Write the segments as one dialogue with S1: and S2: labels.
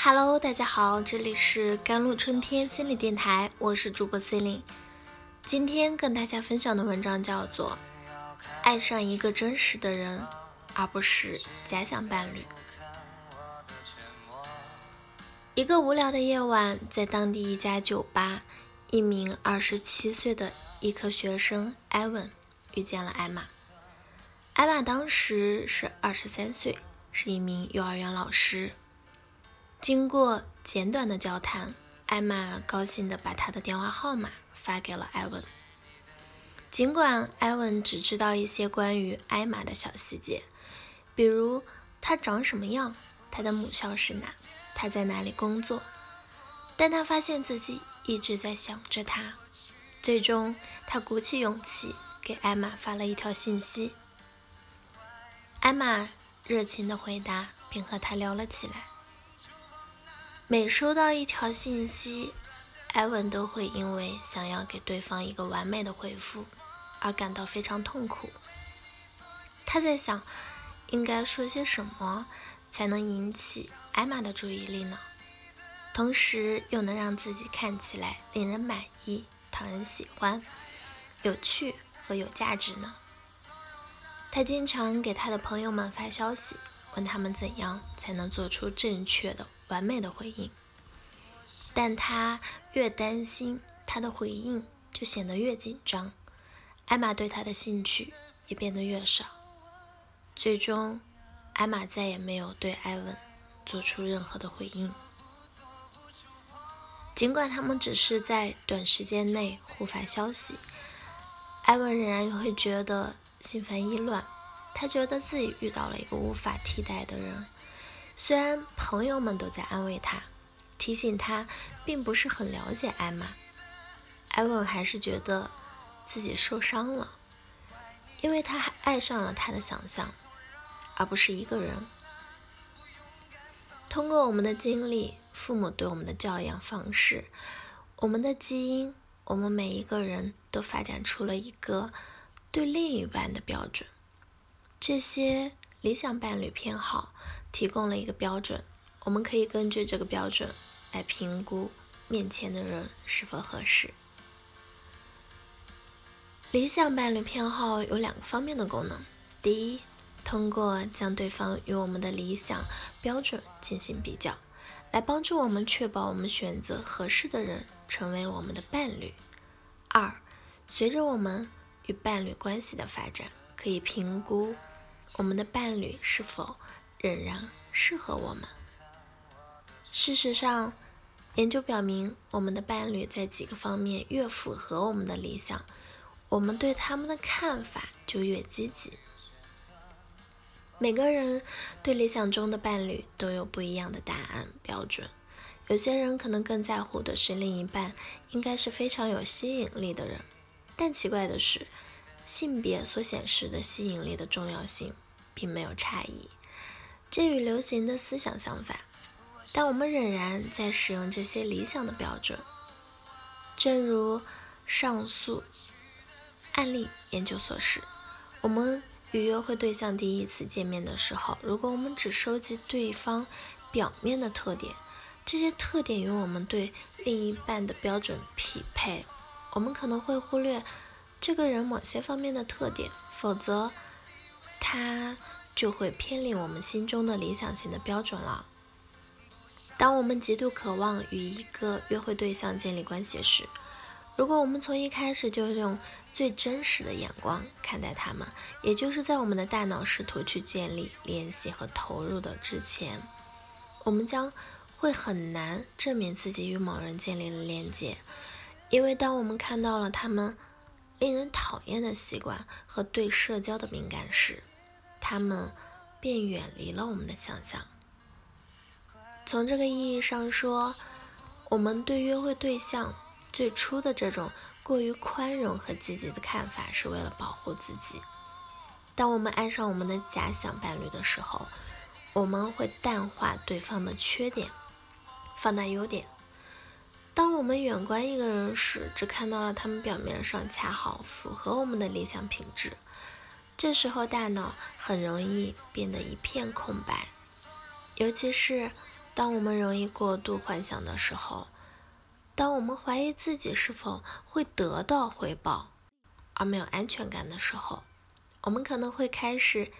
S1: Hello，大家好，这里是甘露春天心理电台，我是主播 Celine 今天跟大家分享的文章叫做《爱上一个真实的人，而不是假想伴侣》。一个无聊的夜晚，在当地一家酒吧，一名二十七岁的医科学生艾文遇见了艾玛。艾玛当时是二十三岁，是一名幼儿园老师。经过简短的交谈，艾玛高兴地把他的电话号码发给了艾文。尽管艾文只知道一些关于艾玛的小细节，比如她长什么样，她的母校是哪，她在哪里工作，但他发现自己一直在想着她。最终，他鼓起勇气给艾玛发了一条信息。艾玛热情地回答，并和他聊了起来。每收到一条信息，艾文都会因为想要给对方一个完美的回复而感到非常痛苦。他在想，应该说些什么才能引起艾玛的注意力呢？同时又能让自己看起来令人满意、讨人喜欢、有趣和有价值呢？他经常给他的朋友们发消息，问他们怎样才能做出正确的。完美的回应，但他越担心他的回应就显得越紧张，艾玛对他的兴趣也变得越少。最终，艾玛再也没有对艾文做出任何的回应。尽管他们只是在短时间内互发消息，艾文仍然会觉得心烦意乱。他觉得自己遇到了一个无法替代的人。虽然朋友们都在安慰他，提醒他并不是很了解艾玛，艾文还是觉得自己受伤了，因为他还爱上了他的想象，而不是一个人。通过我们的经历、父母对我们的教养方式、我们的基因，我们每一个人都发展出了一个对另一半的标准，这些。理想伴侣偏好提供了一个标准，我们可以根据这个标准来评估面前的人是否合适。理想伴侣偏好有两个方面的功能：第一，通过将对方与我们的理想标准进行比较，来帮助我们确保我们选择合适的人成为我们的伴侣；二，随着我们与伴侣关系的发展，可以评估。我们的伴侣是否仍然适合我们？事实上，研究表明，我们的伴侣在几个方面越符合我们的理想，我们对他们的看法就越积极。每个人对理想中的伴侣都有不一样的答案标准。有些人可能更在乎的是另一半应该是非常有吸引力的人，但奇怪的是，性别所显示的吸引力的重要性。并没有差异，这与流行的思想相反，但我们仍然在使用这些理想的标准。正如上述案例研究所示，我们与约会对象第一次见面的时候，如果我们只收集对方表面的特点，这些特点与我们对另一半的标准匹配，我们可能会忽略这个人某些方面的特点，否则他。就会偏离我们心中的理想型的标准了。当我们极度渴望与一个约会对象建立关系时，如果我们从一开始就用最真实的眼光看待他们，也就是在我们的大脑试图去建立联系和投入的之前，我们将会很难证明自己与某人建立了连接，因为当我们看到了他们令人讨厌的习惯和对社交的敏感时，他们便远离了我们的想象。从这个意义上说，我们对约会对象最初的这种过于宽容和积极的看法，是为了保护自己。当我们爱上我们的假想伴侣的时候，我们会淡化对方的缺点，放大优点。当我们远观一个人时，只看到了他们表面上恰好符合我们的理想品质。这时候大脑很容易变得一片空白，尤其是当我们容易过度幻想的时候，当我们怀疑自己是否会得到回报而没有安全感的时候，我们可能会开始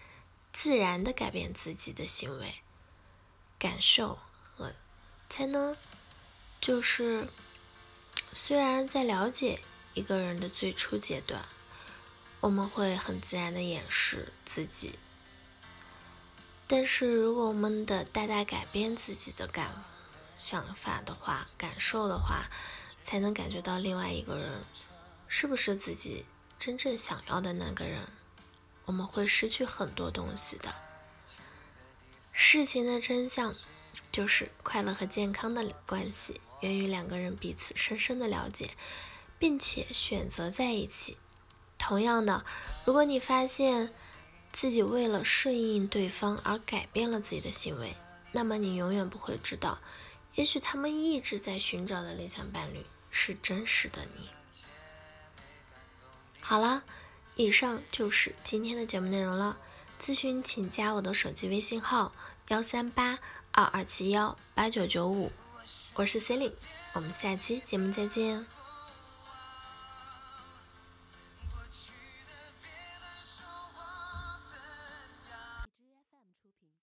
S1: 自然的改变自己的行为、感受和才能，就是虽然在了解一个人的最初阶段，我们会很自然的掩饰自己。但是，如果我们的大大改变自己的感想法的话、感受的话，才能感觉到另外一个人是不是自己真正想要的那个人。我们会失去很多东西的。事情的真相就是，快乐和健康的关系源于两个人彼此深深的了解，并且选择在一起。同样的，如果你发现，自己为了顺应对方而改变了自己的行为，那么你永远不会知道，也许他们一直在寻找的理想伴侣是真实的你。好了，以上就是今天的节目内容了。咨询请加我的手机微信号：幺三八二二七幺八九九五，我是 c e l i n e 我们下期节目再见。